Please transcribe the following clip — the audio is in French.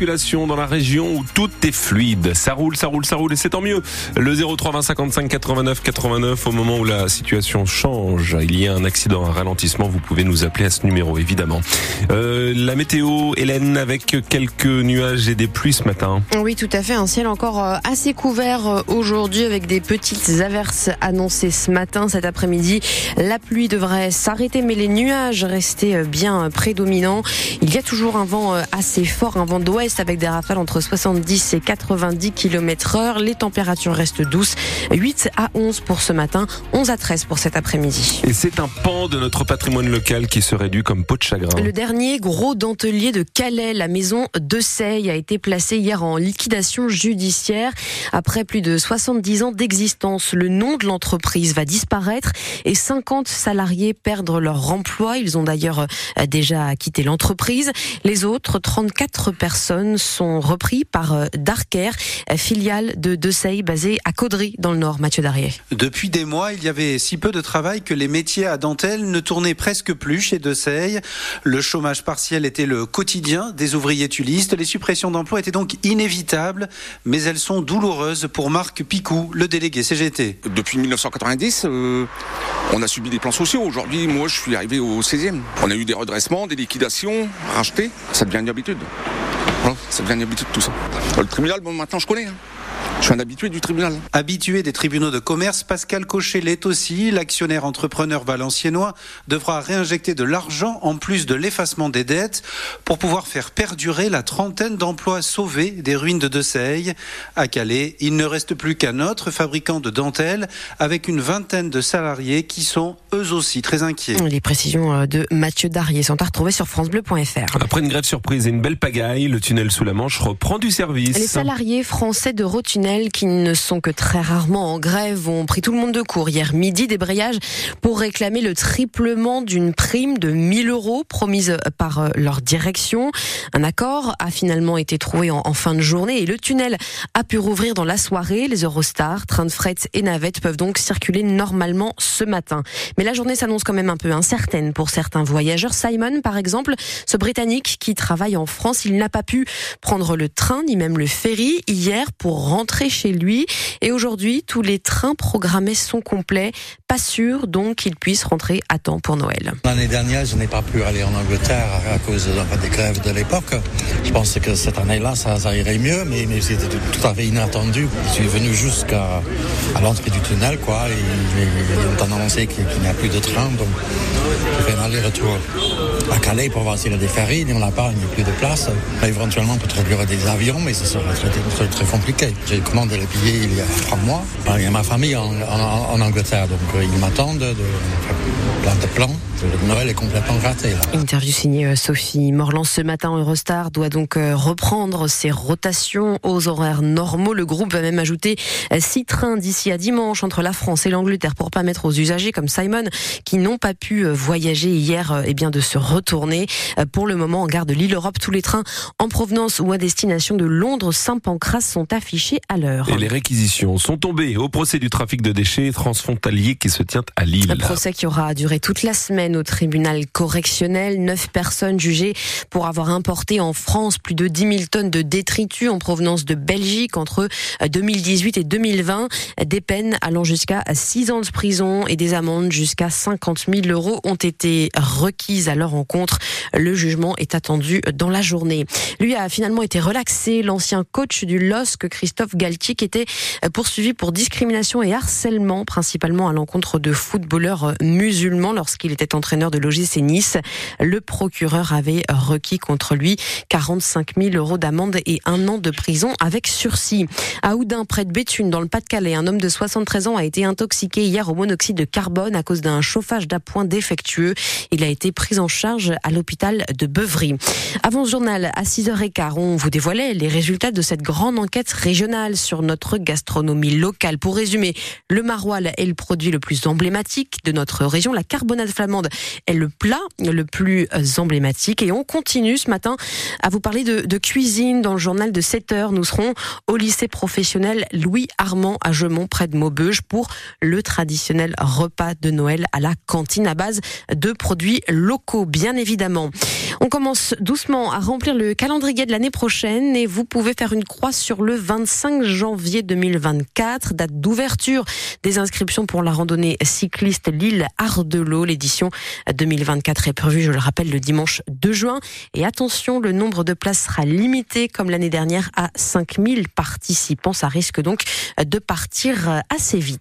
circulation dans la région où tout est fluide. Ça roule, ça roule, ça roule et c'est tant mieux. Le 03 20 55 89 89 au moment où la situation change, il y a un accident, un ralentissement, vous pouvez nous appeler à ce numéro évidemment. Euh, la météo, Hélène, avec quelques nuages et des pluies ce matin. Oui, tout à fait. Un ciel encore euh, assez couvert euh, aujourd'hui avec des petites averses annoncées ce matin, cet après-midi. La pluie devrait s'arrêter, mais les nuages restaient bien prédominants. Il y a toujours un vent assez fort, un vent d'ouest avec des rafales entre 70 et 90 km heure. Les températures restent douces. 8 à 11 pour ce matin, 11 à 13 pour cet après-midi. Et c'est un pan de notre patrimoine local qui se réduit comme peau de chagrin. Le dernier gros dentelier de Calais, la maison de Seille, a été placé hier en liquidation judiciaire. Après plus de 70 ans d'existence, le nom de l'entreprise va disparaître et 50 salariés perdre leur emploi. Ils ont d'ailleurs euh, déjà quitté l'entreprise. Les autres, 34 personnes, sont repris par euh, Darker, filiale de Dessay basée à Caudry dans le Nord. Mathieu Darrier. Depuis des mois, il y avait si peu de travail que les métiers à dentelle ne tournaient presque plus chez Dessay. Le chômage partiel était le quotidien des ouvriers tulistes. Les suppressions d'emplois étaient donc inévitables, mais elles sont douloureuses pour Marc Picou, le délégué CGT. Depuis 1990, euh, on a subi des plans sociaux. Aujourd'hui, moi, je suis arrivé au 16e. On a eu des redressements, des liquidations, rachetés. Ça devient une habitude. Hein, ça devient une habitude tout ça. Le tribunal, bon, maintenant je connais. Hein. Je suis un habitué du tribunal. Habitué des tribunaux de commerce, Pascal Cochet l'est aussi. L'actionnaire entrepreneur valenciennois devra réinjecter de l'argent en plus de l'effacement des dettes pour pouvoir faire perdurer la trentaine d'emplois sauvés des ruines de Deseille. À Calais, il ne reste plus qu'un autre fabricant de dentelles avec une vingtaine de salariés qui sont eux aussi très inquiets. Les précisions euh, de Mathieu Darrier sont à retrouver sur francebleu.fr. Après une grève surprise et une belle pagaille, le tunnel sous la Manche reprend du service. Les salariés français de Rotunnel qui ne sont que très rarement en grève ont pris tout le monde de court hier midi débrayage pour réclamer le triplement d'une prime de 1000 euros promise par euh, leur direction. Un accord a finalement été trouvé en, fin de journée et le tunnel a pu rouvrir dans la soirée. Les Eurostars, trains de fret et navettes peuvent donc circuler normalement ce matin. Mais la journée s'annonce quand même un peu incertaine pour certains voyageurs. Simon, par exemple, ce Britannique qui travaille en France, il n'a pas pu prendre le train ni même le ferry hier pour rentrer chez lui. Et aujourd'hui, tous les trains programmés sont complets. Pas sûr donc qu'il puisse rentrer à temps pour Noël. L'année dernière, je n'ai pas pu aller en Angleterre à cause des grèves de l'époque. Je pense que cette année-là, ça, irait mieux, mais, c'était tout à fait inattendu. Je suis venu jusqu'à l'entrée du tunnel, quoi. Ils ont annoncé qu'il n'y a plus de train, donc je fais un aller-retour à Calais pour voir s'il y a des ferries. Il n'y en a pas, il n'y a plus de place. Éventuellement, peut-être qu'il y aura des avions, mais ce sera très, compliqué commandé les billets il y a trois mois. Il y a ma famille en, Angleterre, donc euh, ils m'attendent de, plein de plans. Noël est complètement raté. Interview signée euh, Sophie Morland ce matin. Eurostar doit donc euh, reprendre ses rotations aux horaires normaux. Le groupe va même ajouter six trains d'ici à dimanche entre la France et l'Angleterre pour permettre aux usagers comme Simon qui n'ont pas pu voyager hier et eh bien de se retourner. Pour le moment, en gare de l'île Europe, tous les trains en provenance ou à destination de Londres, Saint-Pancras sont affichés à l'heure. Et les réquisitions sont tombées au procès du trafic de déchets transfrontalier qui se tient à Lille. Un procès qui aura duré toute la semaine au tribunal correctionnel. Neuf personnes jugées pour avoir importé en France plus de 10 000 tonnes de détritus en provenance de Belgique entre 2018 et 2020. Des peines allant jusqu'à 6 ans de prison et des amendes jusqu'à 50 000 euros ont été requises à leur encontre. Le jugement est attendu dans la journée. Lui a finalement été relaxé. L'ancien coach du LOSC, Christophe Galtier, qui était poursuivi pour discrimination et harcèlement, principalement à l'encontre de footballeurs musulmans lorsqu'il était entraîneur de l'OGC Nice. Le procureur avait requis contre lui 45 000 euros d'amende et un an de prison avec sursis. À Oudin, près de Béthune, dans le Pas-de-Calais, un homme de 73 ans a été intoxiqué hier au monoxyde de carbone à cause d'un chauffage d'appoint défectueux. Il a été pris en charge à l'hôpital de Beuvry. Avant ce journal, à 6h15, on vous dévoilait les résultats de cette grande enquête régionale sur notre gastronomie locale. Pour résumer, le maroilles est le produit le plus emblématique de notre région. La carbonade flamande est le plat le plus emblématique. Et on continue ce matin à vous parler de, cuisine dans le journal de 7 heures. Nous serons au lycée professionnel Louis Armand à Gemont, près de Maubeuge, pour le traditionnel repas de Noël à la cantine à base de produits locaux, bien évidemment. On commence doucement à remplir le calendrier de l'année prochaine et vous pouvez faire une croix sur le 25 janvier 2024, date d'ouverture des inscriptions pour la randonnée cycliste Lille Ardelot. L'édition 2024 est prévue, je le rappelle, le dimanche 2 juin. Et attention, le nombre de places sera limité comme l'année dernière à 5000 participants. Ça risque donc de partir assez vite.